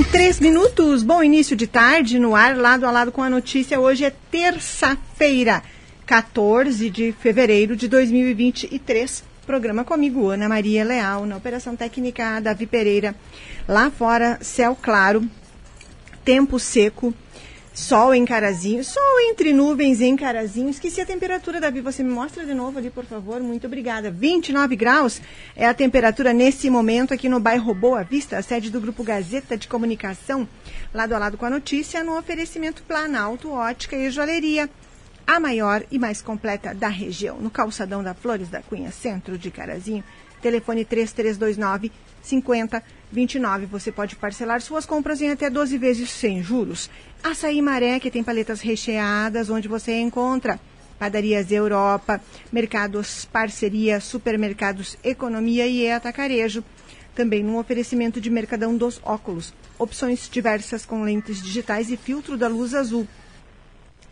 com três minutos. Bom início de tarde no ar, lado a lado com a notícia. Hoje é terça-feira, 14 de fevereiro de 2023. Programa comigo, Ana Maria Leal, na Operação Técnica Davi Pereira. Lá fora, céu claro, tempo seco Sol em Carazinho, sol entre nuvens em Carazinho. Esqueci a temperatura, Davi. Você me mostra de novo ali, por favor. Muito obrigada. 29 graus é a temperatura nesse momento aqui no bairro Boa Vista, a sede do Grupo Gazeta de Comunicação, lado a lado com a notícia, no oferecimento Planalto Ótica e Joalheria, a maior e mais completa da região, no calçadão da Flores da Cunha, centro de Carazinho. Telefone 3329 5029. Você pode parcelar suas compras em até 12 vezes sem juros. Açaí Maré, que tem paletas recheadas, onde você encontra padarias Europa, mercados parceria, supermercados Economia e Atacarejo. Também no oferecimento de Mercadão dos Óculos. Opções diversas com lentes digitais e filtro da luz azul.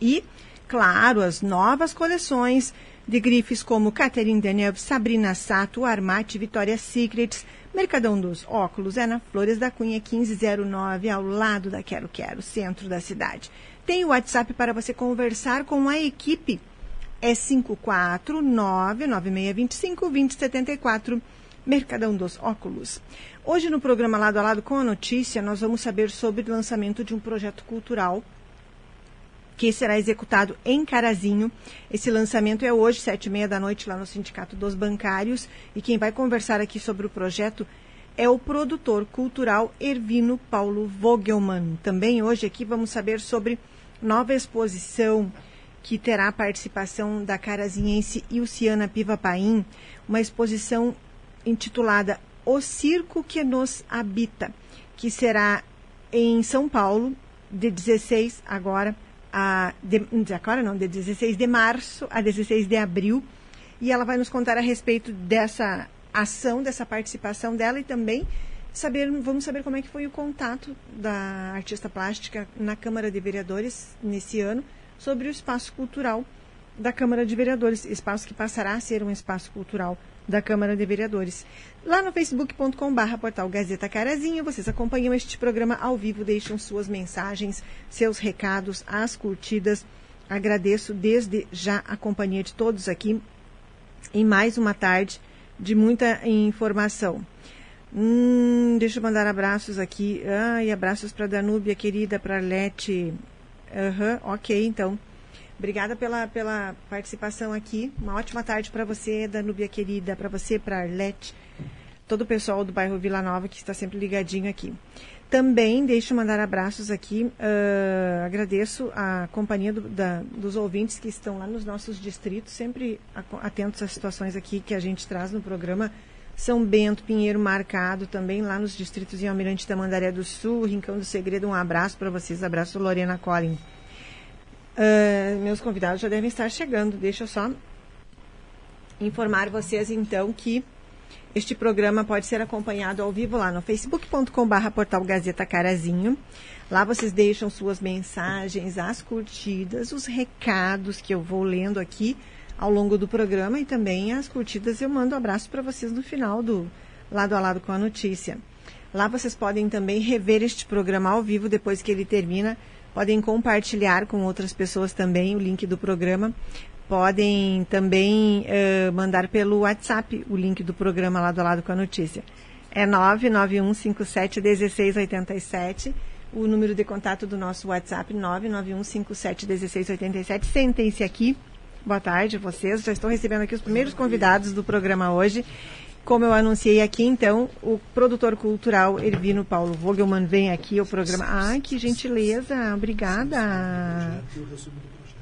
E, claro, as novas coleções de grifes como Catherine Deneuve, Sabrina Sato, Armate, Victoria's Secrets, Mercadão dos Óculos é na Flores da Cunha 1509, ao lado da Quero Quero, centro da cidade. Tem o WhatsApp para você conversar com a equipe. É 549-9625-2074, Mercadão dos Óculos. Hoje, no programa Lado a Lado com a Notícia, nós vamos saber sobre o lançamento de um projeto cultural que será executado em Carazinho. Esse lançamento é hoje, sete e meia da noite, lá no Sindicato dos Bancários. E quem vai conversar aqui sobre o projeto é o produtor cultural Ervino Paulo Vogelmann. Também hoje aqui vamos saber sobre nova exposição que terá a participação da carazinhense Ilciana Piva Paim, uma exposição intitulada O Circo que nos Habita, que será em São Paulo, de 16 agora a, de, agora não, de 16 de março a 16 de abril. E ela vai nos contar a respeito dessa ação, dessa participação dela e também saber, vamos saber como é que foi o contato da artista plástica na Câmara de Vereadores nesse ano sobre o espaço cultural da Câmara de Vereadores, espaço que passará a ser um espaço cultural da Câmara de Vereadores. Lá no facebook.com.br portal Gazeta Carazinho, vocês acompanham este programa ao vivo, deixam suas mensagens, seus recados, as curtidas. Agradeço desde já a companhia de todos aqui em mais uma tarde de muita informação. Hum, deixa eu mandar abraços aqui. Ai, abraços para Danúbia, querida, para Lete. Uhum, ok, então. Obrigada pela, pela participação aqui. Uma ótima tarde para você, Danúbia querida, para você, para Arlete, todo o pessoal do bairro Vila Nova que está sempre ligadinho aqui. Também deixo mandar abraços aqui. Uh, agradeço a companhia do, da, dos ouvintes que estão lá nos nossos distritos, sempre atentos às situações aqui que a gente traz no programa. São Bento, Pinheiro, Marcado, também lá nos distritos em Almirante da Mandaré do Sul, Rincão do Segredo. Um abraço para vocês. Abraço, Lorena Collin. Uh, meus convidados já devem estar chegando. Deixa eu só informar vocês então que este programa pode ser acompanhado ao vivo lá no facebook.com/barra portal Gazeta Carazinho. Lá vocês deixam suas mensagens, as curtidas, os recados que eu vou lendo aqui ao longo do programa e também as curtidas eu mando um abraço para vocês no final do lado a lado com a notícia. Lá vocês podem também rever este programa ao vivo depois que ele termina podem compartilhar com outras pessoas também o link do programa. Podem também uh, mandar pelo WhatsApp o link do programa lá do lado com a notícia. É 991571687, o número de contato do nosso WhatsApp, 991571687. Sentem-se aqui. Boa tarde a vocês. Já estou recebendo aqui os primeiros convidados do programa hoje. Como eu anunciei aqui, então, o produtor cultural Ervino Paulo Vogelmann vem aqui ao programa. Ai, que gentileza, obrigada.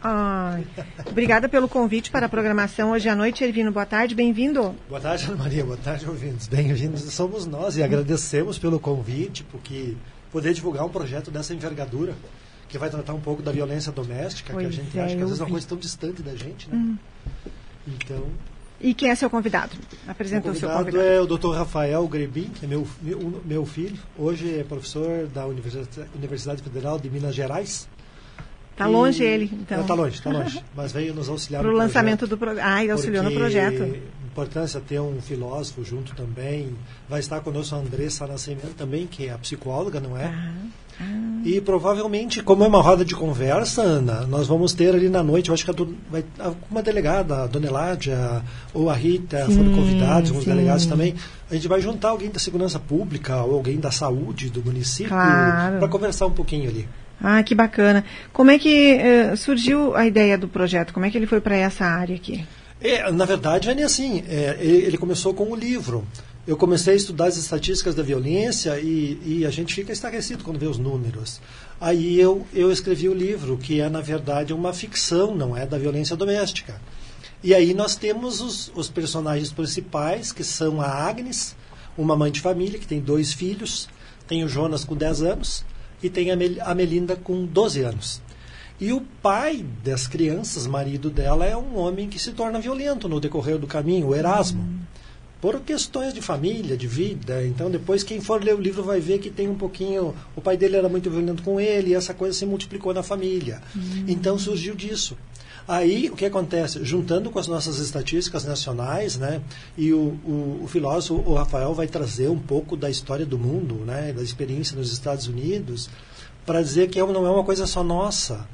Ai, obrigada pelo convite para a programação hoje à noite, Ervino. Boa tarde, bem-vindo. Boa tarde, Ana Maria. Boa tarde, ouvintes. Bem-vindos somos nós e agradecemos pelo convite, porque poder divulgar um projeto dessa envergadura, que vai tratar um pouco da violência doméstica, pois que a gente é, acha que às vezes é uma coisa tão distante da gente, né? Hum. Então, e quem é seu convidado? Apresenta o, seu convidado. é o Dr. Rafael Grebin, que é meu, meu, meu filho. Hoje é professor da Universidade Federal de Minas Gerais. Está longe ele, então. Está longe, está longe. Mas veio nos auxiliar Para o lançamento do programa. Ah, ele auxiliou no projeto. Importância ter um filósofo junto também. Vai estar conosco a Andressa Nascimento também, que é a psicóloga, não é? Ah, ah. E provavelmente, como é uma roda de conversa, Ana, nós vamos ter ali na noite, eu acho que vai, uma delegada, a Dona Eládia ou a Rita sim, foram convidados, alguns delegados também. A gente vai juntar alguém da segurança pública ou alguém da saúde do município claro. para conversar um pouquinho ali. Ah, que bacana. Como é que uh, surgiu a ideia do projeto? Como é que ele foi para essa área aqui? É, na verdade, é assim. É, ele começou com o livro. Eu comecei a estudar as estatísticas da violência e, e, a gente fica estarrecido quando vê os números. Aí eu, eu escrevi o livro, que é, na verdade, uma ficção, não é, da violência doméstica. E aí nós temos os, os personagens principais, que são a Agnes, uma mãe de família que tem dois filhos, tem o Jonas com 10 anos, e tem a, Mel a Melinda com 12 anos. E o pai das crianças, marido dela, é um homem que se torna violento no decorrer do caminho, o Erasmo. Uhum. Por questões de família, de vida. Então, depois, quem for ler o livro vai ver que tem um pouquinho. O pai dele era muito violento com ele, e essa coisa se multiplicou na família. Uhum. Então, surgiu disso. Aí, o que acontece? Juntando com as nossas estatísticas nacionais, né, e o, o, o, filósofo, o Rafael, vai trazer um pouco da história do mundo, né, da experiência nos Estados Unidos, para dizer que não é uma coisa só nossa.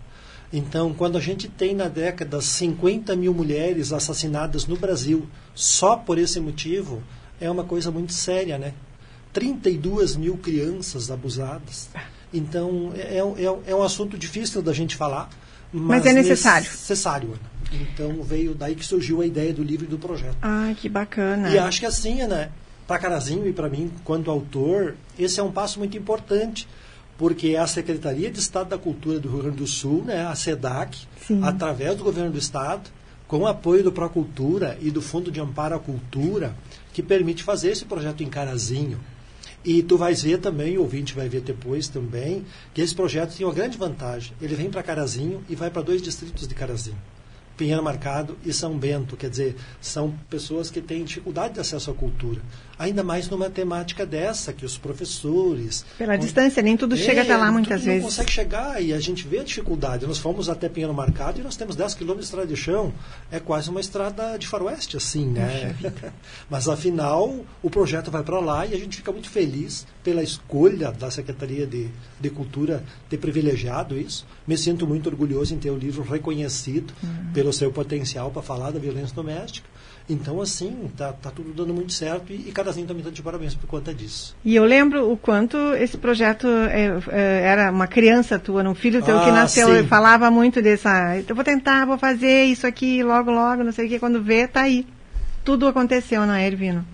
Então, quando a gente tem na década 50 mil mulheres assassinadas no Brasil só por esse motivo, é uma coisa muito séria, né? 32 mil crianças abusadas. Então, é, é, é um assunto difícil da gente falar, mas, mas é necessário. Necessário, Ana. Então veio daí que surgiu a ideia do livro e do projeto. Ah, que bacana. E acho que assim, Ana, para Carazinho e para mim, quanto autor, esse é um passo muito importante, porque a Secretaria de Estado da Cultura do Rio Grande do Sul, né, a SEDAC, Sim. através do governo do estado, com o apoio do Procultura e do Fundo de Amparo à Cultura, que permite fazer esse projeto em Carazinho. E tu vais ver também, o ouvinte vai ver depois também, que esse projeto tem uma grande vantagem. Ele vem para Carazinho e vai para dois distritos de Carazinho. Pinheiro Marcado e São Bento, quer dizer, são pessoas que têm dificuldade de acesso à cultura. Ainda mais numa temática dessa, que os professores. Pela onde, distância, nem tudo é, chega até lá muitas tudo vezes. Não consegue chegar e a gente vê a dificuldade. Nós fomos até Pinheiro Marcado e nós temos 10 quilômetros de estrada de chão. É quase uma estrada de faroeste, assim, né? Mas afinal, o projeto vai para lá e a gente fica muito feliz pela escolha da Secretaria de, de Cultura ter privilegiado isso. Me sinto muito orgulhoso em ter o livro reconhecido uhum. pelo seu potencial para falar da violência doméstica. Então, assim, tá, tá tudo dando muito certo e, e Cadazinho também está de parabéns por conta disso. E eu lembro o quanto esse projeto é, é, era uma criança tua, um filho teu ah, que nasceu, sim. falava muito dessa. Eu vou tentar, vou fazer isso aqui logo, logo, não sei o que. Quando vê, tá aí. Tudo aconteceu, não é, Ervino?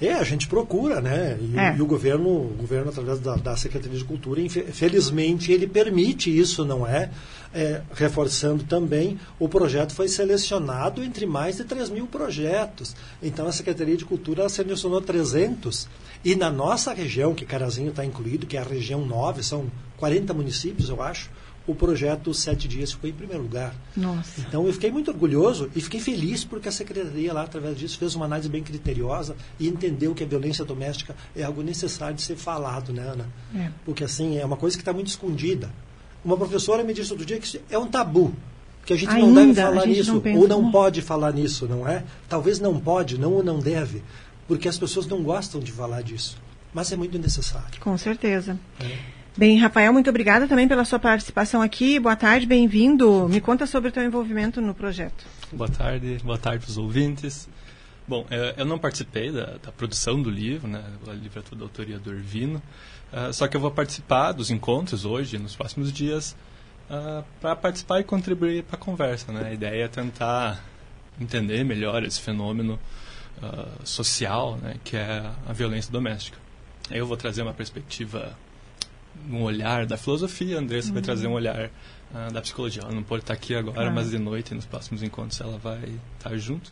É, a gente procura, né? E, é. e o governo, o governo através da, da, Secretaria de Cultura, felizmente ele permite isso, não é? é? Reforçando também, o projeto foi selecionado entre mais de 3 mil projetos. Então a Secretaria de Cultura selecionou 300 e na nossa região, que Carazinho está incluído, que é a região 9, são 40 municípios, eu acho, o projeto Sete Dias ficou em primeiro lugar. Nossa. Então eu fiquei muito orgulhoso e fiquei feliz porque a secretaria lá, através disso, fez uma análise bem criteriosa e entendeu que a violência doméstica é algo necessário de ser falado, né, Ana? É. Porque assim, é uma coisa que está muito escondida. Uma professora me disse outro dia que é um tabu. Que a gente Ainda, não deve falar nisso, não ou não pode falar nisso, não é? Talvez não pode, não ou não deve, porque as pessoas não gostam de falar disso. Mas é muito necessário. Com certeza. É. Bem, Rafael, muito obrigada também pela sua participação aqui. Boa tarde, bem-vindo. Me conta sobre o teu envolvimento no projeto. Boa tarde, boa tarde para os ouvintes. Bom, eu não participei da, da produção do livro, né? Livro é toda autoria do Irvino. Uh, só que eu vou participar dos encontros hoje, nos próximos dias, uh, para participar e contribuir para a conversa. Né? A ideia é tentar entender melhor esse fenômeno uh, social, né? que é a violência doméstica. Eu vou trazer uma perspectiva um olhar da filosofia, a Andressa uhum. vai trazer um olhar uh, da psicologia. Ela não pode estar aqui agora, mas de noite, nos próximos encontros, ela vai estar junto.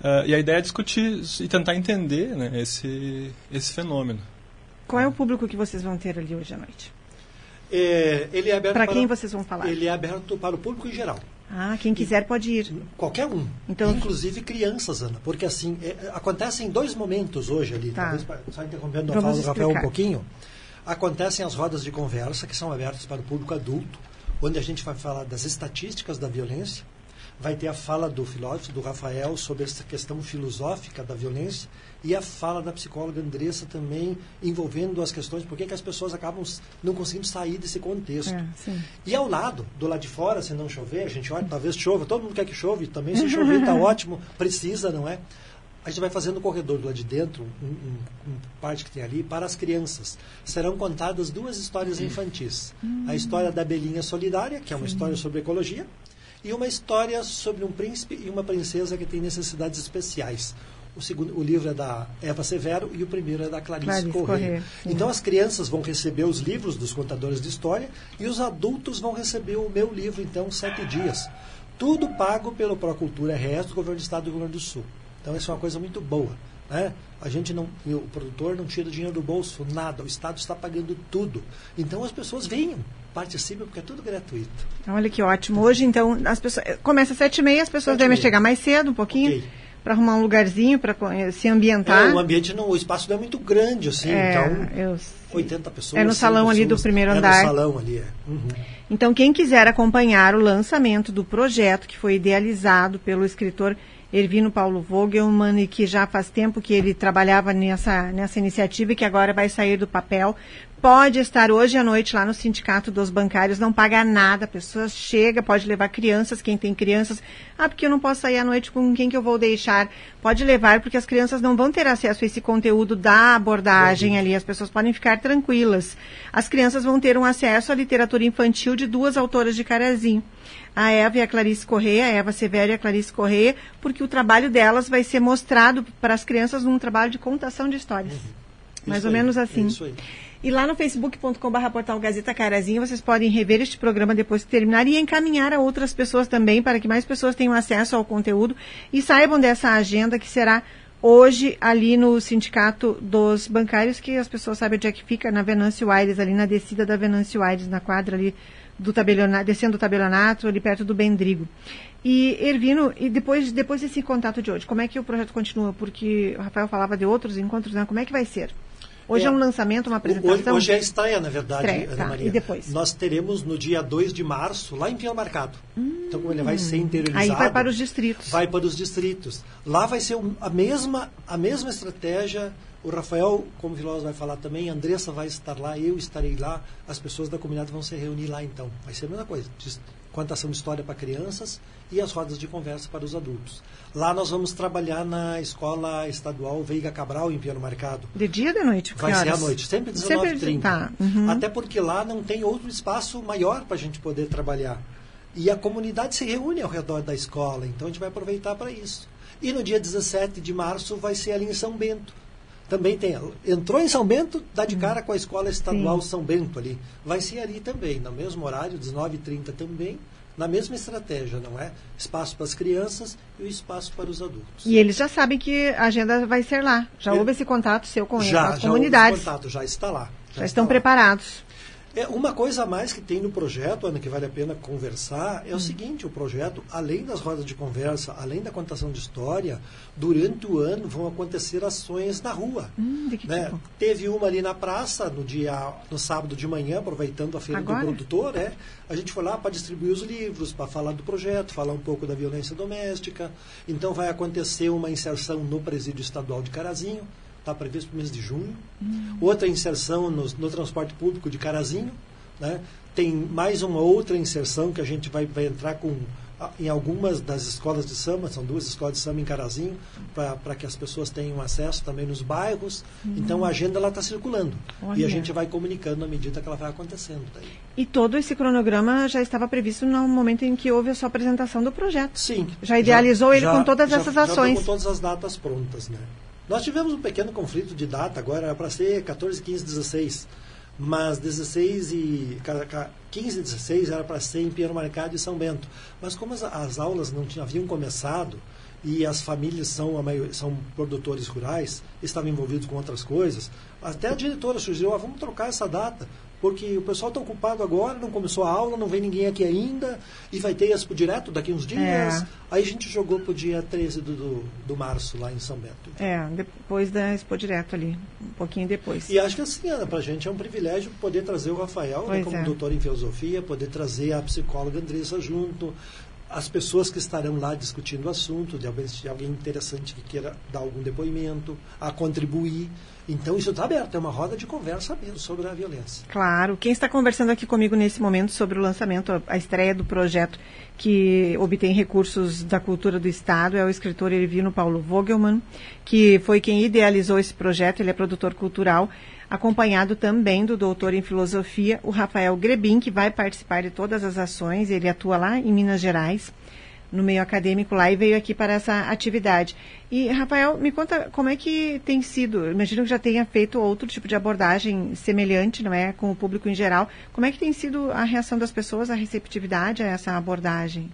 Uh, e a ideia é discutir e tentar entender né, esse, esse fenômeno. Qual é o público que vocês vão ter ali hoje à noite? É, ele é aberto para quem vocês vão falar? Ele é aberto para o público em geral. Ah, quem quiser pode ir. Qualquer um. Então... Inclusive crianças, Ana. Porque assim, é, acontecem dois momentos hoje ali. Tá. Talvez, só interrompendo a fala do Rafael um pouquinho. Acontecem as rodas de conversa, que são abertas para o público adulto, onde a gente vai falar das estatísticas da violência, vai ter a fala do filósofo, do Rafael, sobre essa questão filosófica da violência e a fala da psicóloga Andressa também envolvendo as questões por que as pessoas acabam não conseguindo sair desse contexto. É, e ao lado, do lado de fora, se não chover, a gente olha, talvez chova, todo mundo quer que chove, também se chover está ótimo, precisa, não é? A gente vai fazendo o corredor do lado de dentro, um, um, um, parte que tem ali, para as crianças. Serão contadas duas histórias infantis. A história da Belinha Solidária, que é uma Sim. história sobre ecologia, e uma história sobre um príncipe e uma princesa que têm necessidades especiais. O, segundo, o livro é da Eva Severo e o primeiro é da Clarice, Clarice Corrêa. Então as crianças vão receber os livros dos contadores de história e os adultos vão receber o meu livro, então, Sete Dias. Tudo pago pelo Procultura RS do Governo do Estado do Rio Grande do Sul. Então isso é uma coisa muito boa. Né? A gente não, o produtor não tira dinheiro do bolso, nada. O Estado está pagando tudo. Então as pessoas venham, participem, porque é tudo gratuito. Olha que ótimo. Hoje, então, as pessoas. Começa às sete e meia, as pessoas devem chegar mais cedo, um pouquinho. Okay para arrumar um lugarzinho para se ambientar. É, o ambiente não, o espaço não é muito grande assim, é, então eu 80 pessoas. É no salão pessoas, ali do primeiro andar. É no salão ali, é. Uhum. Então quem quiser acompanhar o lançamento do projeto que foi idealizado pelo escritor Ervino Paulo Vogelmann e que já faz tempo que ele trabalhava nessa, nessa iniciativa e que agora vai sair do papel pode estar hoje à noite lá no Sindicato dos Bancários, não paga nada, a pessoa chega, pode levar crianças, quem tem crianças, ah, porque eu não posso sair à noite com quem que eu vou deixar, pode levar, porque as crianças não vão ter acesso a esse conteúdo da abordagem ali, as pessoas podem ficar tranquilas. As crianças vão ter um acesso à literatura infantil de duas autoras de Carazinho, a Eva e a Clarice Correia, a Eva Severo e a Clarice Correia, porque o trabalho delas vai ser mostrado para as crianças num trabalho de contação de histórias. Uhum. Mais isso ou aí, menos assim. É isso aí. E lá no facebook.com.br portal Gazeta Carazinho, vocês podem rever este programa depois que terminar e encaminhar a outras pessoas também, para que mais pessoas tenham acesso ao conteúdo e saibam dessa agenda que será hoje ali no Sindicato dos Bancários, que as pessoas sabem onde é que fica, na Venâncio Aires, ali na descida da Venâncio Aires, na quadra ali do tabelionato, descendo do tabelionato, ali perto do Bendrigo. E, Ervino, e depois, depois desse contato de hoje, como é que o projeto continua? Porque o Rafael falava de outros encontros, né? Como é que vai ser? Hoje é, é um lançamento, uma apresentação? Hoje, hoje é a estreia, na verdade, estreia, Ana tá. Maria. E depois? Nós teremos no dia 2 de março, lá em Pinhal Marcado. Hum, então, como ele vai ser interiorizado... Aí vai para os distritos. Vai para os distritos. Lá vai ser a mesma, a mesma estratégia... O Rafael, como filósofo, vai falar também, a Andressa vai estar lá, eu estarei lá, as pessoas da comunidade vão se reunir lá então. Vai ser a mesma coisa contação de história para crianças e as rodas de conversa para os adultos. Lá nós vamos trabalhar na Escola Estadual Veiga Cabral, em Piano Marcado. De dia ou de noite? Vai ser à noite, sempre 19h30. Tá. Uhum. Até porque lá não tem outro espaço maior para a gente poder trabalhar. E a comunidade se reúne ao redor da escola, então a gente vai aproveitar para isso. E no dia 17 de março vai ser ali em São Bento. Também tem. Entrou em São Bento, dá de cara com a Escola Estadual Sim. São Bento ali. Vai ser ali também, no mesmo horário, 19h30 também, na mesma estratégia, não é? Espaço para as crianças e o espaço para os adultos. E eles já sabem que a agenda vai ser lá. Já houve esse contato seu com já, as comunidades. Já houve contato, já está lá. Já, já estão lá. preparados. É, uma coisa a mais que tem no projeto, Ana, que vale a pena conversar, é o hum. seguinte, o projeto, além das rodas de conversa, além da contação de história, durante o ano vão acontecer ações na rua. Hum, de que né? tipo? Teve uma ali na praça, no dia no sábado de manhã, aproveitando a feira Agora? do produtor, é, a gente foi lá para distribuir os livros, para falar do projeto, falar um pouco da violência doméstica. Então vai acontecer uma inserção no presídio estadual de Carazinho está previsto para o mês de junho. Uhum. Outra inserção no, no, transporte público de Carazinho. Né? Tem mais uma outra inserção que a gente vai, vai entrar com em algumas das escolas de samba, são duas escolas de samba em Carazinho, para que as pessoas tenham acesso também nos bairros. Uhum. Então a agenda está circulando. Olha. E a gente vai comunicando à medida que ela vai acontecendo. Daí. E todo esse cronograma já estava previsto no momento em que houve a sua apresentação do projeto? Sim. Já idealizou já, ele já, com todas já, essas ações? Já com todas as datas prontas, né? Nós tivemos um pequeno conflito de data, agora era para ser 14, 15, 16. Mas 16 e 15 e 16 era para ser em Pinheiro Marcado e São Bento. Mas como as, as aulas não tinham, haviam começado e as famílias são, maior, são produtores rurais, estavam envolvidos com outras coisas, até a diretora sugeriu, ah, vamos trocar essa data porque o pessoal está ocupado agora, não começou a aula, não vem ninguém aqui ainda, e vai ter Expo Direto daqui uns dias. É. Aí a gente jogou para o dia 13 do, do, do, março, lá em São Bento. É, depois da Expo Direto ali, um pouquinho depois. E acho que assim, Ana, para a gente é um privilégio poder trazer o Rafael né, como é. doutor em filosofia, poder trazer a psicóloga Andressa junto, as pessoas que estarão lá discutindo o assunto, de alguém interessante que queira dar algum depoimento, a contribuir. Então isso está aberto, é uma roda de conversa mesmo sobre a violência. Claro. Quem está conversando aqui comigo nesse momento sobre o lançamento, a estreia do projeto que obtém recursos da cultura do Estado é o escritor Ervino Paulo Vogelmann, que foi quem idealizou esse projeto, ele é produtor cultural acompanhado também do doutor em filosofia, o Rafael Grebin, que vai participar de todas as ações. Ele atua lá em Minas Gerais, no meio acadêmico lá, e veio aqui para essa atividade. E, Rafael, me conta como é que tem sido, imagino que já tenha feito outro tipo de abordagem semelhante, não é, com o público em geral. Como é que tem sido a reação das pessoas, a receptividade a essa abordagem?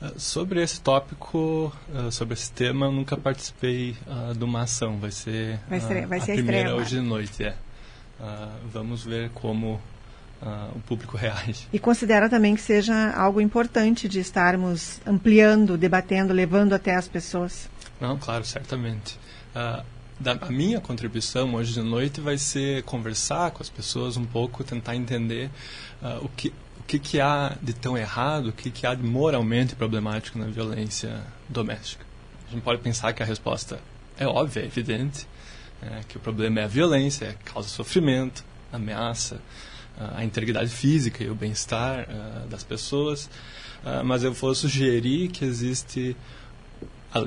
Ah, sobre esse tópico, ah, sobre esse tema, eu nunca participei uh, de uma ação. Vai ser, vai ser, vai a, ser a primeira estreia, hoje de noite. É. Uh, vamos ver como o público reage. E considera também que seja algo importante de estarmos ampliando, debatendo, levando até as pessoas? Não, claro, certamente. Da, a minha contribuição hoje de noite vai ser conversar com as pessoas um pouco, tentar entender o que que, que há de tão errado, o que, que há de moralmente problemático na violência doméstica. A gente pode pensar que a resposta é óbvia, é evidente, é, que o problema é a violência, é causa sofrimento, ameaça a integridade física e o bem-estar uh, das pessoas, uh, mas eu vou sugerir que existe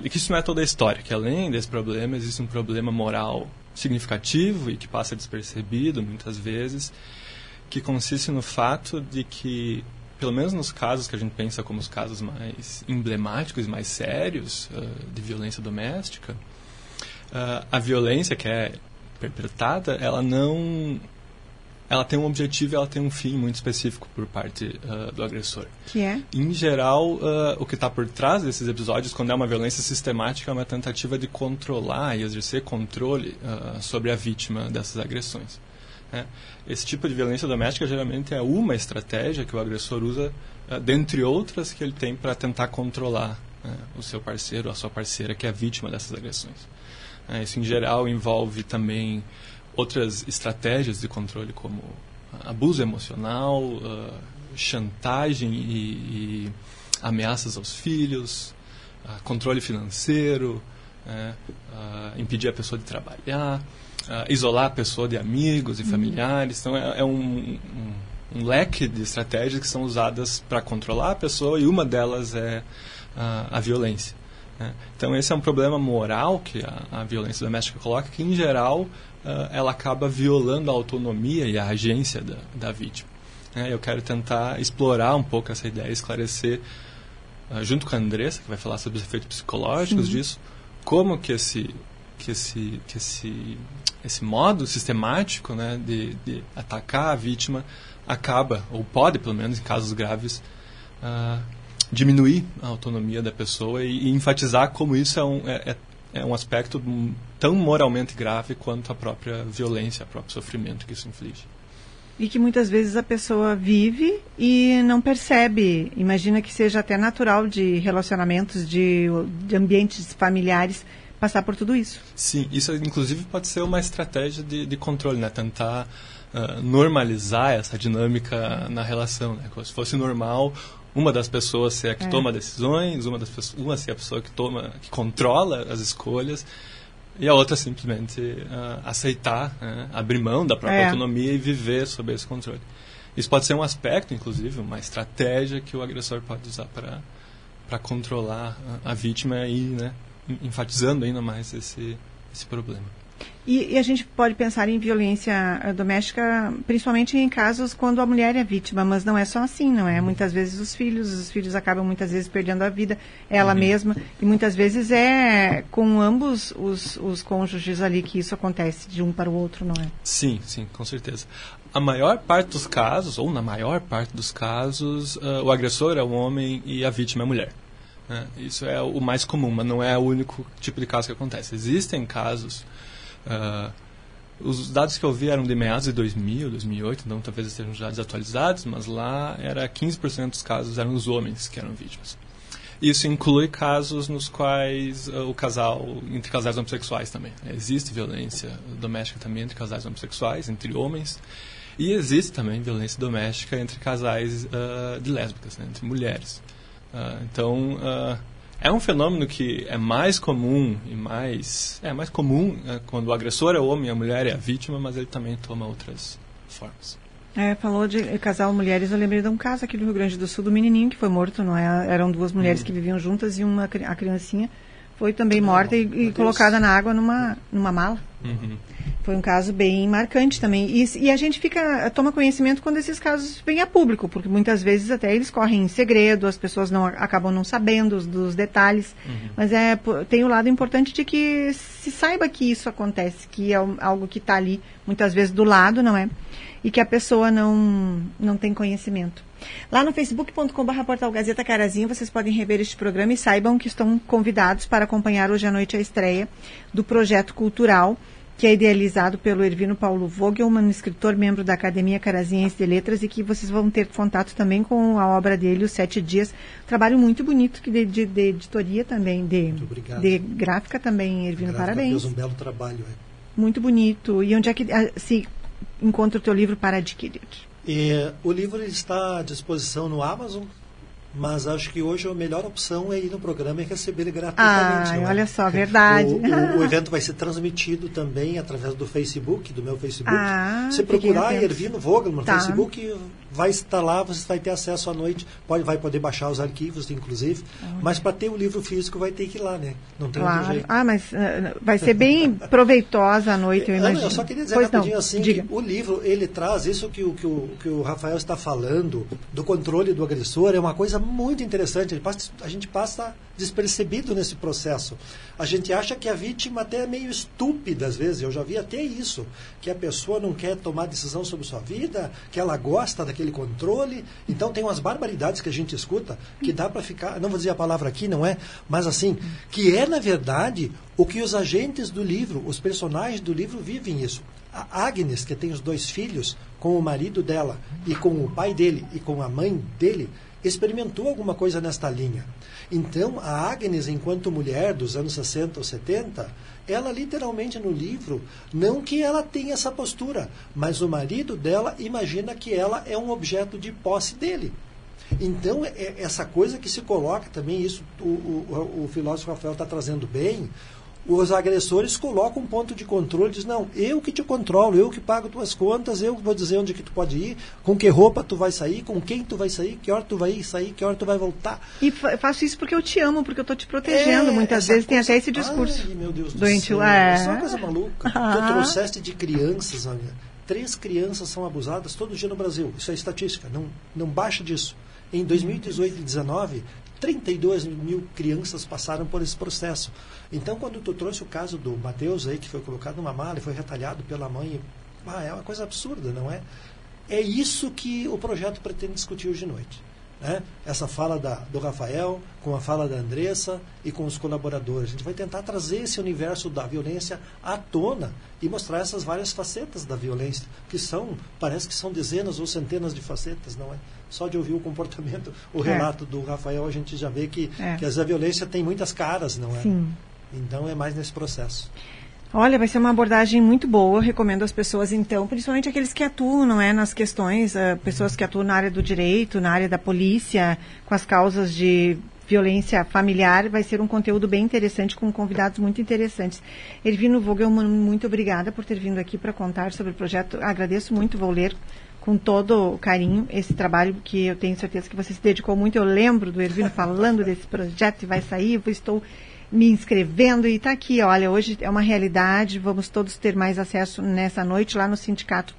que isso não é toda a história, que além desse problema existe um problema moral significativo e que passa despercebido muitas vezes que consiste no fato de que, pelo menos nos casos que a gente pensa como os casos mais emblemáticos, mais sérios uh, de violência doméstica, a violência que é perpetrada, ela não ela tem um objetivo e ela tem um fim muito específico por parte uh, do agressor. Que é? Em geral, uh, o que está por trás desses episódios, quando é uma violência sistemática, é uma tentativa de controlar e exercer controle uh, sobre a vítima dessas agressões. Né? Esse tipo de violência doméstica geralmente é uma estratégia que o agressor usa, dentre outras que ele tem para tentar controlar uh, o seu parceiro ou a sua parceira que é vítima dessas agressões. Uh, isso, em geral, envolve também outras estratégias de controle, como abuso emocional, chantagem e, e, ameaças aos filhos, controle financeiro, né? impedir a pessoa de trabalhar uh, isolar a pessoa de amigos e familiares. Então, é, é um, um, um, leque de estratégias que são usadas para controlar a pessoa e uma delas é uh, a violência. Né? Então, esse é um problema moral que a, a violência doméstica coloca, que, em geral, uh, ela acaba violando a autonomia e a agência da, da vítima. Né? Eu quero tentar explorar um pouco essa ideia, esclarecer, junto com a Andressa, que vai falar sobre os efeitos psicológicos Sim. disso, como que esse que esse, que esse, esse modo sistemático né, de, de atacar a vítima acaba, ou pode, pelo menos em casos graves, uh, diminuir a autonomia da pessoa e, e enfatizar como isso é um, é, é, é um aspecto tão moralmente grave quanto a própria violência, o próprio sofrimento que isso inflige. E que muitas vezes a pessoa vive e não percebe. Imagina que seja até natural de relacionamentos, de, de ambientes familiares passar por tudo isso. Sim, isso inclusive pode ser uma estratégia de, de controle, né? Tentar uh, normalizar essa dinâmica na relação, né? Como se fosse normal uma das pessoas ser a que é. toma decisões, uma das pessoas, uma ser a pessoa que toma, que controla as escolhas e a outra simplesmente uh, aceitar, né? abrir mão da própria é. autonomia e viver sob esse controle. Isso pode ser um aspecto, inclusive, uma estratégia que o agressor pode usar para para controlar a, a vítima e né, enfatizando ainda mais esse, esse problema. E, e, a gente pode pensar em violência eh, doméstica, principalmente em casos quando a mulher é vítima, mas não é só assim, não é? Muitas vezes os filhos, os filhos acabam muitas vezes perdendo a vida, ela uhum. mesma, e muitas vezes é com ambos os, os cônjuges ali que isso acontece, de um para o outro, não é? Sim, sim, com certeza. A maior parte dos casos, ou na maior parte dos casos, uh, o agressor é o homem e a vítima é a mulher. Né? Isso é o mais comum, mas não é o único tipo de caso que acontece. Existem casos. Uh, os dados que eu vi eram de meados de 2000, 2008, então talvez estejam já desatualizados, mas lá era 15% dos casos eram os homens que eram vítimas. Isso inclui casos nos quais uh, o casal, entre casais homossexuais também. Existe violência doméstica também entre casais homossexuais, entre homens. E existe também violência doméstica entre casais uh, de lésbicas, né, entre mulheres. Uh, então, é um fenômeno que é mais comum e mais é mais comum uh, quando o agressor é o homem e a mulher é a vítima, mas ele também toma outras formas. É, falou de casal mulheres, eu lembrei de um caso aqui do Rio Grande do Sul do menininho que foi morto, não é? Eram duas mulheres uhum. que viviam juntas e uma a criancinha foi também morta e, e colocada na água numa, numa mala. Uhum. Foi um caso bem marcante também. E, e, a gente fica toma conhecimento quando esses casos vêm a público, porque muitas vezes até eles correm em segredo, as pessoas não acabam não sabendo os, dos detalhes. Uhum. Mas é tem o lado importante de que se saiba que isso acontece, que é algo que está ali muitas vezes do lado, não é? E que a pessoa não não tem conhecimento. Lá no facebook.com.br portal Gazeta Carazinho, vocês podem rever este programa e saibam que estão convidados para acompanhar hoje à noite a estreia do projeto cultural que é idealizado pelo Ervino Paulo Vogelman, escritor, membro da Academia Carazinhense de Letras, e que vocês vão ter contato também com a obra dele, Os Sete Dias. Trabalho muito bonito que de, de, de editoria também, de, de gráfica também, Ervino, parabéns. Fez um belo trabalho. É. Muito bonito. E onde é que ah, se encontra o teu livro para adquirir? E, o livro está à disposição no Amazon, mas acho que hoje a melhor opção é ir no programa e receber gratuitamente. Ah, olha só, verdade. O, o, o, evento vai ser transmitido também através do Facebook, do meu Facebook. Ah, Se procurar Ervino Vogel no tá. Facebook, vai estar lá, você vai ter acesso à noite, pode, vai poder baixar os arquivos, inclusive. Mas para ter o livro físico vai ter que ir lá, né? Não tem claro. jeito. Ah, mas uh, vai ser bem proveitosa a noite, eu imagino. Ana, eu só queria dizer pois rapidinho não. assim, Diga. o livro, ele traz isso que o, que, o, que o Rafael está falando, do controle do agressor, é uma coisa muito interessante. A gente passa despercebido nesse processo. A gente acha que a vítima até é meio estúpida às vezes, eu já vi até isso, que a pessoa não quer tomar decisão sobre sua vida, que ela gosta daquele controle. Então tem umas barbaridades que a gente escuta que dá para ficar, não vou dizer a palavra aqui, não é, mas assim, que é na verdade o que os agentes do livro, os personagens do livro vivem isso. A Agnes, que tem os dois filhos, com o marido dela e com o pai dele e com a mãe dele, experimentou alguma coisa nesta linha. Então, a Agnes, enquanto mulher dos anos 60 ou 70, ela literalmente no livro, não que ela tenha essa postura, mas o marido dela imagina que ela é um objeto de posse dele. Então, é essa coisa que se coloca também, isso o, o, o filósofo Rafael está trazendo bem, os agressores colocam um ponto de controle, diz não, eu que te controlo, eu que pago tuas contas, eu vou dizer onde que tu pode ir, com que roupa tu vai sair, com quem tu vai sair, que hora tu vai sair, que hora tu vai voltar. E faço isso porque eu te amo, porque eu estou te protegendo. É, Muitas vezes coisa... tem até esse discurso. Ai, meu Deus do céu. É. é uma coisa maluca. Ah. Tu trouxeste de crianças, olha, três crianças são abusadas todo dia no Brasil. Isso é estatística, não, não baixa disso. Em 2018 e 2019, 32 mil crianças passaram por esse processo. Então, quando tu trouxe o caso do Mateus aí, que foi colocado numa mala e foi retalhado pela mãe, ah, é uma coisa absurda, não é? É isso que o projeto pretende discutir hoje de noite. Né? Essa fala da, do Rafael, com a fala da Andressa e com os colaboradores. A gente vai tentar trazer esse universo da violência à tona e mostrar essas várias facetas da violência, que são, parece que são dezenas ou centenas de facetas, não é? Só de ouvir o comportamento, o é. relato é. do Rafael, a gente já vê que, é. que a violência tem muitas caras, não é? Sim. Então é mais nesse processo. Olha, vai ser uma abordagem muito boa. Eu recomendo às pessoas, então, principalmente aqueles que atuam, não é, nas questões, uh, pessoas que atuam na área do direito, na área da polícia, com as causas de violência familiar. Vai ser um conteúdo bem interessante, com convidados muito interessantes. Ervino Vogelman, muito obrigada por ter vindo aqui para contar sobre o projeto. Agradeço muito, vou ler com todo carinho esse trabalho que eu tenho certeza que você se dedicou muito. Eu lembro do Ervino falando desse projeto e vai sair. Eu estou me inscrevendo e está aqui, olha, hoje é uma realidade, vamos todos ter mais acesso nessa noite lá no sindicato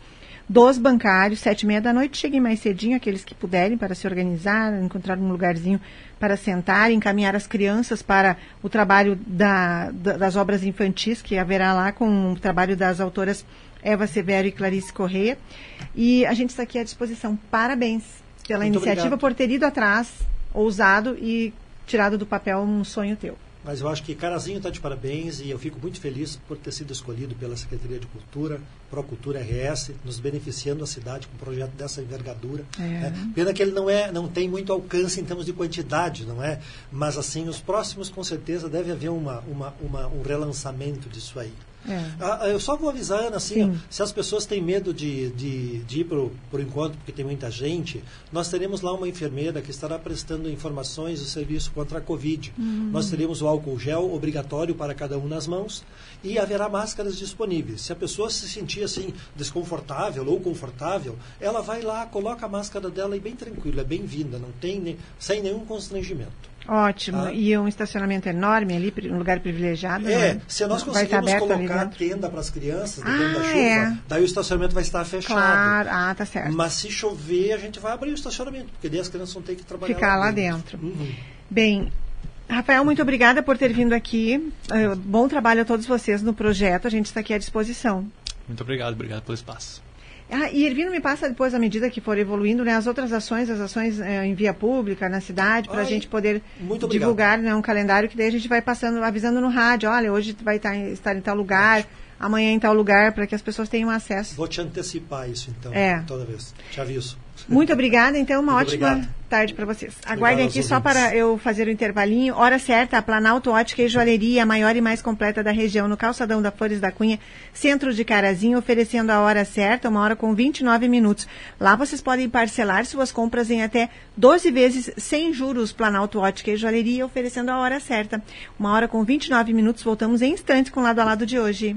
dos bancários, sete e meia da noite, cheguem mais cedinho, aqueles que puderem, para se organizar, encontrar um lugarzinho para sentar, encaminhar as crianças para o trabalho da, da, das obras infantis, que haverá lá com o trabalho das autoras Eva Severo e Clarice Correia. E a gente está aqui à disposição. Parabéns pela Muito iniciativa, obrigado. por ter ido atrás, ousado e tirado do papel um sonho teu. Mas eu acho que Carazinho está de parabéns e eu fico muito feliz por ter sido escolhido pela Secretaria de Cultura, Procultura RS, nos beneficiando a cidade com um projeto dessa envergadura. É. Né? Pena que ele não, é, não tem muito alcance em termos de quantidade, não é? Mas assim, os próximos com certeza deve haver uma, uma, uma um relançamento disso aí. É. Ah, eu só vou avisando, assim, ó, se as pessoas têm medo de, de, de ir pro, por enquanto, porque tem muita gente, nós teremos lá uma enfermeira que estará prestando informações do serviço contra a Covid. Uhum. Nós teremos o álcool gel obrigatório para cada um nas mãos e haverá máscaras disponíveis. Se a pessoa se sentir assim desconfortável ou confortável, ela vai lá, coloca a máscara dela e bem tranquila, é bem-vinda, não tem sem nenhum constrangimento. Ótimo. Ah. E um estacionamento enorme ali, um lugar privilegiado. É, né? se nós conseguirmos colocar tenda para as crianças, dependendo ah, da chuva, é. daí o estacionamento vai estar fechado. Claro, ah, tá certo. Mas se chover, a gente vai abrir o estacionamento, porque daí as crianças vão ter que trabalhar Ficar lá dentro. dentro. Uhum. Bem, Rafael, muito obrigada por ter vindo aqui. Uh, bom trabalho a todos vocês no projeto. A gente está aqui à disposição. Muito obrigado, obrigado pelo espaço. Ah, e Ervino me passa depois, à medida que for evoluindo, né, as outras ações, as ações eh, em via pública, na cidade, para a gente poder divulgar né, um calendário que daí a gente vai passando, avisando no rádio, olha, hoje vai estar, estar em tal lugar, amanhã em tal lugar, para que as pessoas tenham acesso. Vou te antecipar isso, então, é. toda vez. Te aviso. Muito obrigada, então, uma Muito ótima obrigado. tarde para vocês. Aguardem aqui só para eu fazer o intervalinho. Hora certa, a Planalto Ótica e Joalheria, a maior e mais completa da região, no calçadão da Flores da Cunha, centro de Carazinho, oferecendo a hora certa, uma hora com 29 minutos. Lá vocês podem parcelar suas compras em até 12 vezes sem juros. Planalto Ótica e Joalheria, oferecendo a hora certa. Uma hora com 29 minutos. Voltamos em instantes com o lado a lado de hoje.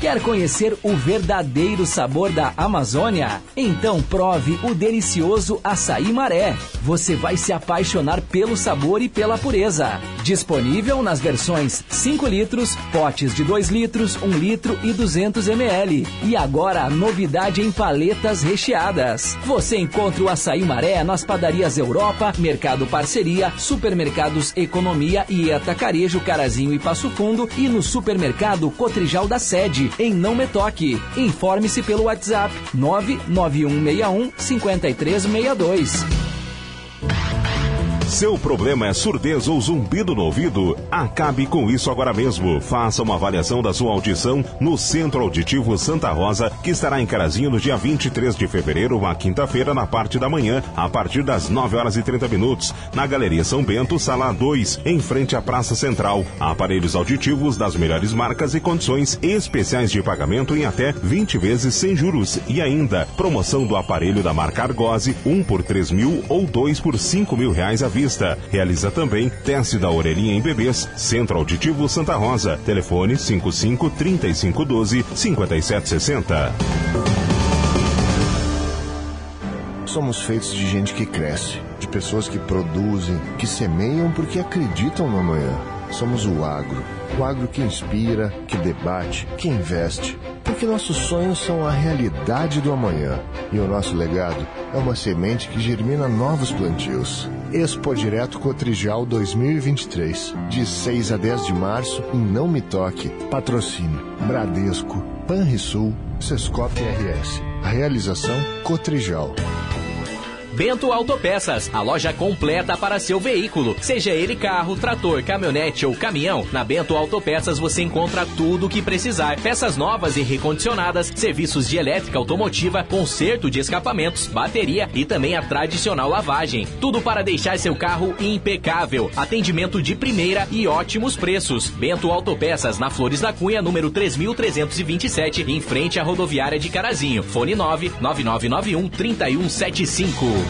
Quer conhecer o verdadeiro sabor da Amazônia? Então prove o delicioso açaí maré. Você vai se apaixonar pelo sabor e pela pureza. Disponível nas versões 5 litros, potes de 2 litros, 1 litro e 200 ml. E agora a novidade em paletas recheadas. Você encontra o açaí maré nas padarias Europa, Mercado Parceria, Supermercados Economia e Atacarejo Carazinho e Passo Fundo e no supermercado Cotrijal da Sede em Não Me Toque. Informe-se pelo WhatsApp 99161 5362. Seu problema é surdez ou zumbido no ouvido? Acabe com isso agora mesmo. Faça uma avaliação da sua audição no Centro Auditivo Santa Rosa, que estará em Carazinho no dia 23 de fevereiro, uma quinta-feira, na parte da manhã, a partir das 9 horas e 30 minutos, na Galeria São Bento, sala 2, em frente à Praça Central. Aparelhos auditivos das melhores marcas e condições especiais de pagamento em até 20 vezes sem juros. E ainda, promoção do aparelho da marca Argose, 1 por 3 mil ou 2 por 5 mil reais à vista vista. Realiza também teste da orelhinha em bebês. Centro Auditivo Santa Rosa. Telefone 55 3512 5760. Somos feitos de gente que cresce, de pessoas que produzem, que semeiam porque acreditam no amanhã. Somos o agro. O agro que inspira, que debate, que investe. Porque nossos sonhos são a realidade do amanhã. E o nosso legado é uma semente que germina novos plantios. Expo Direto Cotrijal 2023, de 6 a 10 de março, em Não Me Toque. Patrocínio: Bradesco, Panrisul, Sescop RS. Realização Cotrijal. Bento Autopeças, a loja completa para seu veículo, seja ele carro, trator, caminhonete ou caminhão. Na Bento Autopeças você encontra tudo o que precisar: peças novas e recondicionadas, serviços de elétrica automotiva, conserto de escapamentos, bateria e também a tradicional lavagem. Tudo para deixar seu carro impecável. Atendimento de primeira e ótimos preços. Bento Autopeças na Flores da Cunha, número 3327, em frente à rodoviária de Carazinho. Fone 99991 3175.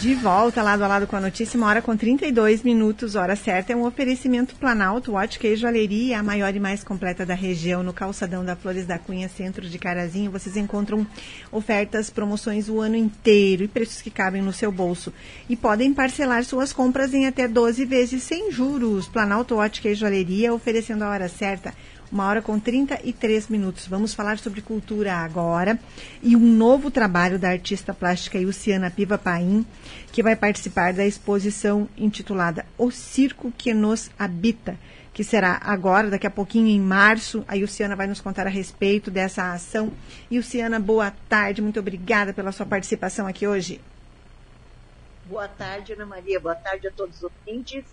De volta, lado a lado com a notícia, uma hora com 32 minutos, hora certa. É um oferecimento Planalto, Ótica e Joalheria, a maior e mais completa da região, no calçadão da Flores da Cunha, centro de Carazinho. Vocês encontram ofertas, promoções o ano inteiro e preços que cabem no seu bolso. E podem parcelar suas compras em até 12 vezes sem juros. Planalto, Ótica e Joalheria, oferecendo a hora certa uma hora com 33 minutos. Vamos falar sobre cultura agora e um novo trabalho da artista plástica Luciana Piva Paim, que vai participar da exposição intitulada O Circo que nos habita, que será agora, daqui a pouquinho, em março. A Luciana vai nos contar a respeito dessa ação. Luciana, boa tarde, muito obrigada pela sua participação aqui hoje. Boa tarde, Ana Maria, boa tarde a todos os ouvintes.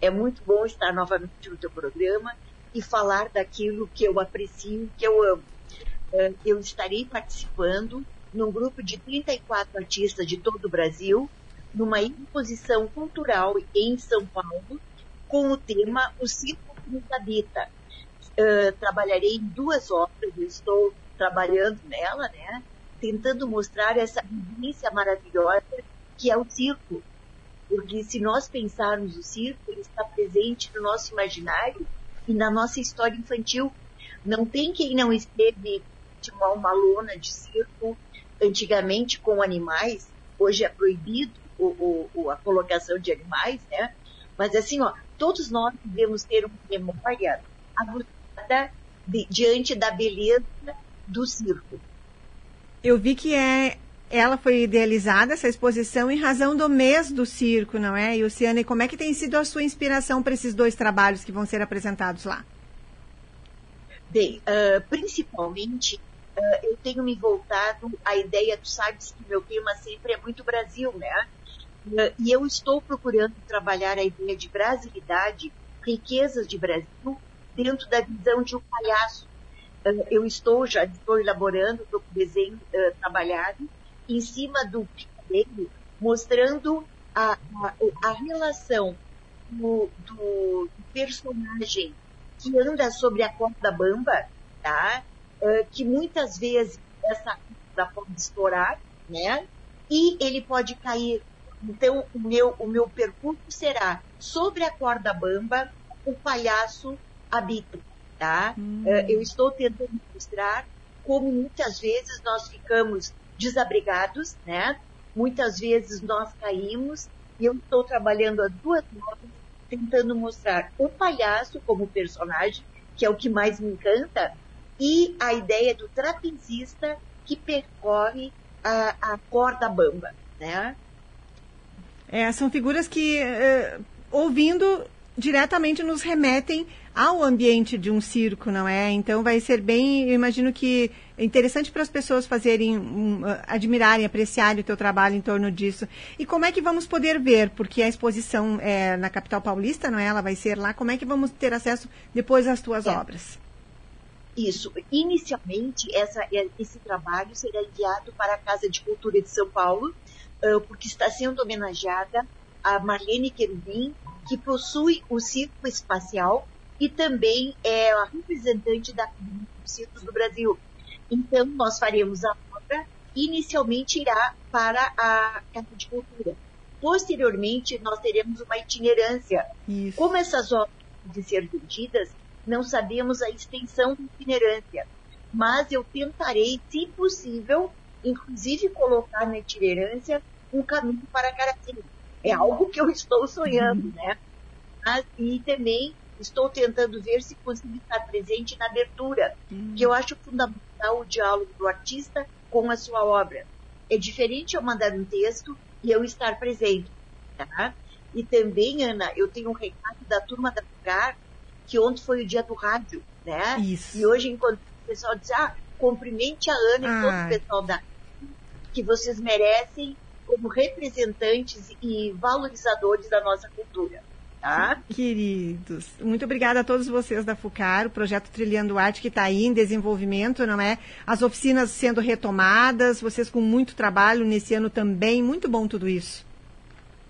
É muito bom estar novamente no teu programa e falar daquilo que eu aprecio, que eu amo. Uh, eu estarei participando num grupo de 34 artistas de todo o Brasil, numa exposição cultural em São Paulo, com o tema O Circo que nos habita. Uh, trabalharei em duas obras, eu estou trabalhando nela, né? Tentando mostrar essa vivência maravilhosa que é o circo. Porque se nós pensarmos o circo, ele está presente no nosso imaginário e na nossa história infantil. Não tem quem não esteve de uma lona de circo antigamente com animais, hoje é proibido o, o, a colocação de animais, né? Mas assim, ó, todos nós devemos ter uma memória aguçada diante da beleza do circo. Eu vi que é ela foi idealizada, essa exposição, em razão do mês do circo, não é? E, Luciana, e como é que tem sido a sua inspiração para esses dois trabalhos que vão ser apresentados lá? Bem, uh, principalmente, uh, eu tenho me voltado à ideia, tu sabes que meu tema sempre é muito Brasil, né? Uh, e eu estou procurando trabalhar a ideia de brasilidade, riquezas de Brasil, dentro da visão de um palhaço. eu estou, já estou elaborando, estou com desenho trabalhado, em cima do dele, mostrando a, a, a relação do, do, personagem que anda sobre a corda bamba, tá? Uh, que muitas vezes essa corda pode estourar, né? E ele pode cair. Então, o meu, o meu percurso será sobre a corda bamba, o palhaço habita, tá? Hum. Uh, eu estou tentando mostrar como muitas vezes nós ficamos desabrigados, né? Muitas vezes nós caímos e eu estou trabalhando as duas mãos tentando mostrar o palhaço como personagem, que é o que mais me encanta, e a ideia do trapezista que percorre a, a corda bamba, né? É, são figuras que, uh, ouvindo, diretamente nos remetem ao ambiente de um circo, não é? Então vai ser bem, eu imagino que é interessante para as pessoas fazerem, um, admirarem, apreciarem o teu trabalho em torno disso. E como é que vamos poder ver? Porque a exposição é na capital paulista, não é? Ela vai ser lá. Como é que vamos ter acesso depois às tuas é. obras? Isso. Inicialmente, essa, esse trabalho será enviado para a Casa de Cultura de São Paulo, porque está sendo homenageada a Marlene Querubim, que possui o circo espacial e também é a representante da Circos do Brasil. Então, nós faremos a obra, inicialmente irá para a Casa de Cultura. Posteriormente, nós teremos uma itinerância. Isso. Como essas obras de ser vendidas, não sabemos a extensão da itinerância, mas eu tentarei, se possível, inclusive colocar na itinerância um caminho para Caratinga. É algo que eu estou sonhando, uhum. né? Mas, e também estou tentando ver se consigo estar presente na abertura, hum. que eu acho fundamental o diálogo do artista com a sua obra. É diferente eu mandar um texto e eu estar presente, tá? E também, Ana, eu tenho um recado da turma da Lugar, que ontem foi o dia do rádio, né? Isso. E hoje, enquanto o pessoal diz, ah, cumprimente a Ana e todo o pessoal da que vocês merecem como representantes e valorizadores da nossa cultura. Tá? Queridos, muito obrigada a todos vocês da FUCAR, o projeto Trilhando Arte que está aí em desenvolvimento, não é? As oficinas sendo retomadas, vocês com muito trabalho nesse ano também, muito bom tudo isso.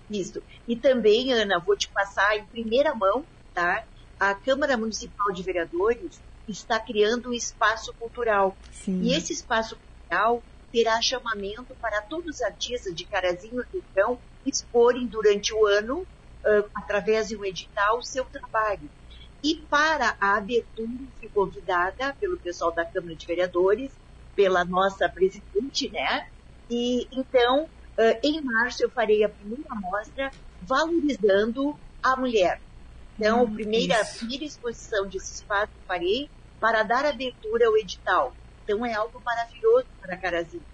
Isso. E também, Ana, vou te passar em primeira mão, tá? A Câmara Municipal de Vereadores está criando um espaço cultural. Sim. E esse espaço cultural terá chamamento para todos os artistas de Carazinho e Rincão exporem durante o ano através de um edital, o seu trabalho. E para a abertura, fui convidada pelo pessoal da Câmara de Vereadores, pela nossa presidente, né? E então, uh, em março, eu farei a primeira mostra valorizando a mulher. Então, hum, a primeira, primeira exposição desse espaço eu farei para dar abertura ao edital. Então, é algo maravilhoso para Carazinho.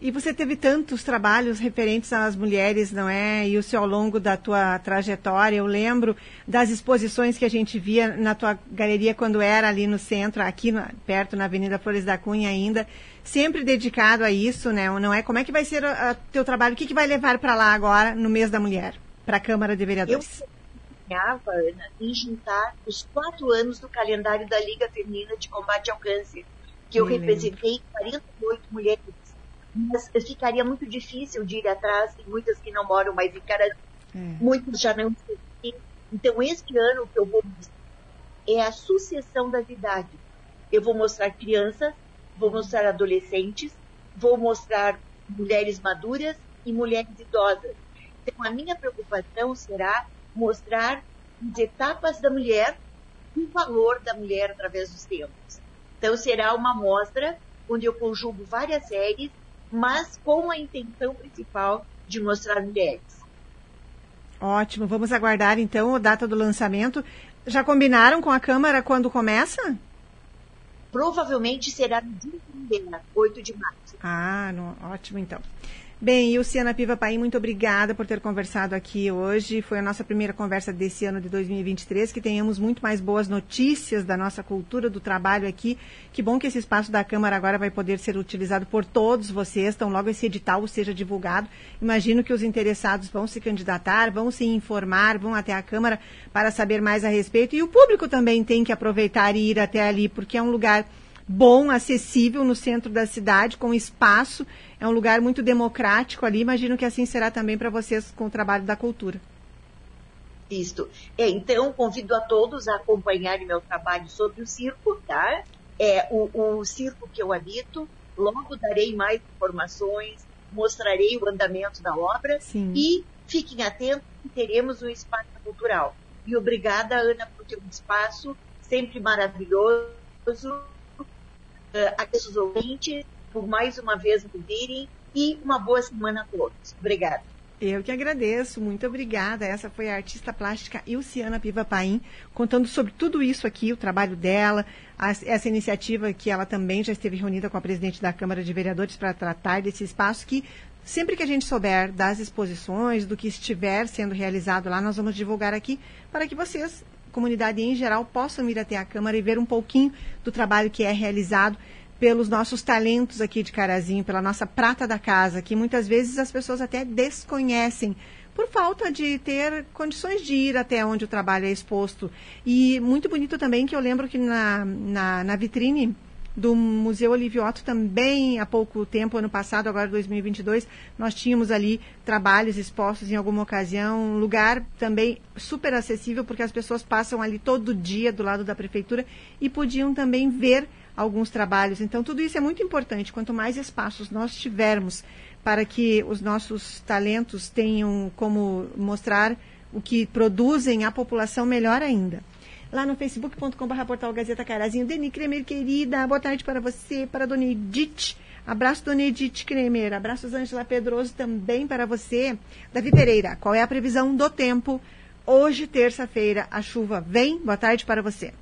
E você teve tantos trabalhos referentes às mulheres, não é? E o seu ao longo da tua trajetória, eu lembro das exposições que a gente via na tua galeria quando era ali no centro, aqui no, perto na Avenida Flores da Cunha ainda, sempre dedicado a isso, né? Não é? Como é que vai ser o teu trabalho? O que, que vai levar para lá agora no mês da mulher, para a Câmara de Vereadores? Eu, sonhava, Ana, em juntar os quatro anos do calendário da Liga Feminina de Combate ao Câncer, que eu representei 48 mulheres. Mas ficaria muito difícil de ir atrás, tem muitas que não moram mais em Carazinho, é. muitos já não Então, este ano que eu vou é a sucessão das idades. Eu vou mostrar crianças, vou mostrar adolescentes, vou mostrar mulheres maduras e mulheres idosas. Então, a minha preocupação será mostrar as etapas da mulher e o valor da mulher através dos tempos. Então, será uma mostra onde eu conjugo várias séries, mas com a intenção principal de mostrar mulheres. Ótimo, vamos aguardar então a data do lançamento. Já combinaram com a Câmara quando começa? Provavelmente será no dia 8 de março. Ah, no, ótimo então. Bem, Luciana Piva Paim, muito obrigada por ter conversado aqui hoje. Foi a nossa primeira conversa desse ano de 2023. Que tenhamos muito mais boas notícias da nossa cultura, do trabalho aqui. Que bom que esse espaço da Câmara agora vai poder ser utilizado por todos vocês. Então, logo esse edital seja divulgado. Imagino que os interessados vão se candidatar, vão se informar, vão até a Câmara para saber mais a respeito. E o público também tem que aproveitar e ir até ali, porque é um lugar bom, acessível no centro da cidade, com espaço. É um lugar muito democrático ali. Imagino que assim será também para vocês com o trabalho da cultura. Isto. É, então, convido a todos a acompanharem meu trabalho sobre o circo, tá? É o, o circo que eu habito. Logo darei mais informações, mostrarei o andamento da obra Sim. e fiquem atentos que teremos um espaço cultural. E obrigada, Ana, por ter um espaço sempre maravilhoso uh, a os ouvintes por mais uma vez me virem e uma boa semana a todos. Obrigada. Eu que agradeço, muito obrigada. Essa foi a artista plástica Ilciana Piva Paim, contando sobre tudo isso aqui, o trabalho dela, essa iniciativa que ela também já esteve reunida com a presidente da Câmara de Vereadores para tratar desse espaço que sempre que a gente souber das exposições, do que estiver sendo realizado lá, nós vamos divulgar aqui para que vocês comunidade em geral possam ir até a Câmara e ver um pouquinho do trabalho que é realizado pelos nossos talentos aqui de Carazinho, pela nossa prata da casa, que muitas vezes as pessoas até desconhecem por falta de ter condições de ir até onde o trabalho é exposto. E muito bonito também que eu lembro que na, na, na vitrine do Museu Otto também há pouco tempo, ano passado, agora 2022, nós tínhamos ali trabalhos expostos em alguma ocasião, um lugar também super acessível, porque as pessoas passam ali todo dia do lado da prefeitura e podiam também ver alguns trabalhos. Então, tudo isso é muito importante. Quanto mais espaços nós tivermos para que os nossos talentos tenham como mostrar o que produzem à população, melhor ainda lá no facebook.com.br portal Gazeta Carazinho. Deni Kremer, querida, boa tarde para você, para Dona Edith. Abraço, Dona Edith Kremer. Abraços, Ângela Pedroso, também para você. Davi Pereira, qual é a previsão do tempo? Hoje, terça-feira, a chuva vem. Boa tarde para você.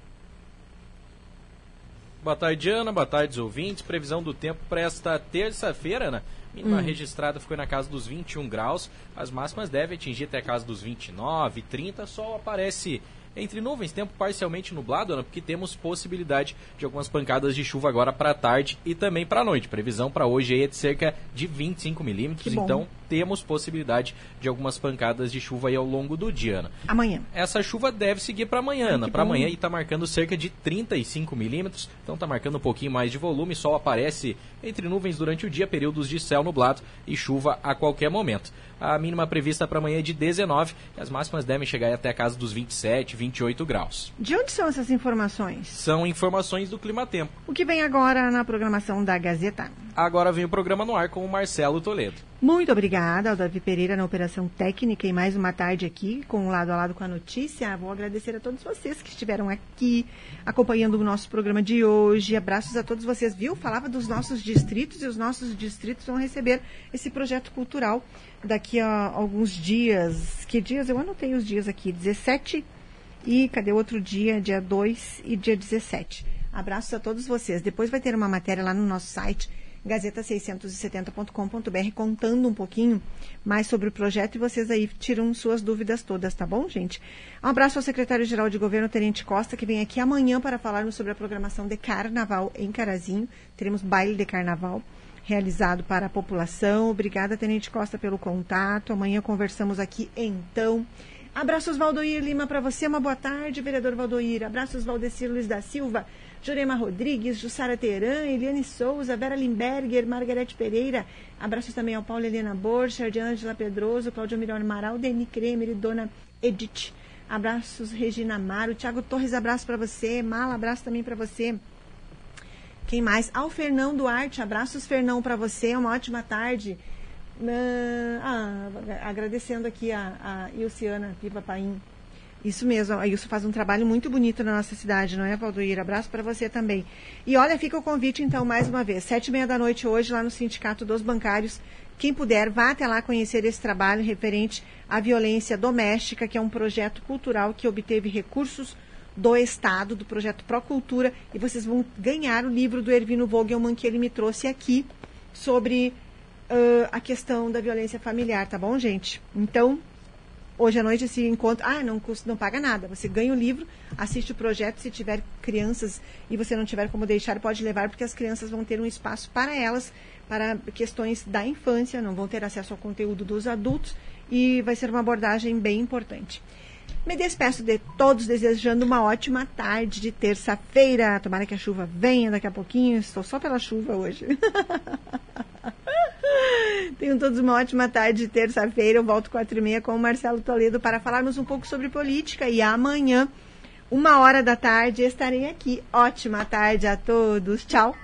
Boa tarde, Ana. Boa tarde, ouvintes. Previsão do tempo para esta terça-feira, Ana. Mínima hum. registrada ficou na casa dos 21 graus. As máximas devem atingir até a casa dos 29, 30. Sol aparece entre nuvens, tempo parcialmente nublado, Ana, porque temos possibilidade de algumas pancadas de chuva agora para tarde e também para noite. Previsão para hoje é de cerca de 25 milímetros, então temos possibilidade de algumas pancadas de chuva aí ao longo do dia, Ana. Amanhã. Essa chuva deve seguir para amanhã, Ana. Para amanhã e está marcando cerca de 35 milímetros, então está marcando um pouquinho mais de volume. Sol aparece entre nuvens durante o dia, períodos de céu nublado e chuva a qualquer momento. A mínima prevista para amanhã é de 19 e as máximas devem chegar até a casa dos 27, 28 graus. De onde são essas informações? São informações do Clima Tempo. O que vem agora na programação da Gazeta? Agora vem o programa no ar com o Marcelo Toledo. Muito obrigada ao Davi Pereira na operação técnica e mais uma tarde aqui com o lado a lado com a notícia. Vou agradecer a todos vocês que estiveram aqui acompanhando o nosso programa de hoje. Abraços a todos vocês. Viu? Falava dos nossos distritos e os nossos distritos vão receber esse projeto cultural daqui a alguns dias. Que dias? Eu anotei os dias aqui. 17 e cadê o outro dia? Dia 2 e dia 17. Abraços a todos vocês. Depois vai ter uma matéria lá no nosso site gazeta670.com.br contando um pouquinho mais sobre o projeto e vocês aí tiram suas dúvidas todas, tá bom, gente? Um abraço ao secretário-geral de governo, Tenente Costa, que vem aqui amanhã para falarmos sobre a programação de carnaval em Carazinho. Teremos baile de carnaval realizado para a população. Obrigada, Tenente Costa, pelo contato. Amanhã conversamos aqui então. Abraços Valdoir Lima para você, uma boa tarde, vereador Valdoir. Abraços Valdecir Luiz da Silva, Jurema Rodrigues, Jussara Teran, Eliane Souza, Vera Limberger, Margarete Pereira. Abraços também ao Paulo Helena Borcha, de Ângela Pedroso, Cláudio Miró Amaral, Deni Kremer e Dona Edith. Abraços Regina Amaro, Tiago Torres, abraço para você. Mala, abraço também para você. Quem mais? Ao Fernão Duarte, abraços Fernão para você, uma ótima tarde. Uh, ah, agradecendo aqui a, a Ilciana Pipa Paim. Isso mesmo, a Ilso faz um trabalho muito bonito na nossa cidade, não é, Valdoir? Abraço para você também. E olha, fica o convite, então, mais uma vez, sete e meia da noite hoje, lá no Sindicato dos Bancários. Quem puder, vá até lá conhecer esse trabalho referente à violência doméstica, que é um projeto cultural que obteve recursos do Estado, do projeto Procultura, e vocês vão ganhar o livro do Ervino Vogelman que ele me trouxe aqui sobre uh, a questão da violência familiar, tá bom, gente? Então, hoje à noite esse encontro, ah, não custa, não paga nada. Você ganha o livro, assiste o projeto, se tiver crianças e você não tiver como deixar, pode levar, porque as crianças vão ter um espaço para elas, para questões da infância, não vão ter acesso ao conteúdo dos adultos e vai ser uma abordagem bem importante. Me despeço de todos desejando uma ótima tarde de terça-feira. Tomara que a chuva venha daqui a pouquinho. Estou só pela chuva hoje. Tenham todos uma ótima tarde de terça-feira. Eu volto quatro e meia com o Marcelo Toledo para falarmos um pouco sobre política. E amanhã, uma hora da tarde, estarei aqui. Ótima tarde a todos. Tchau.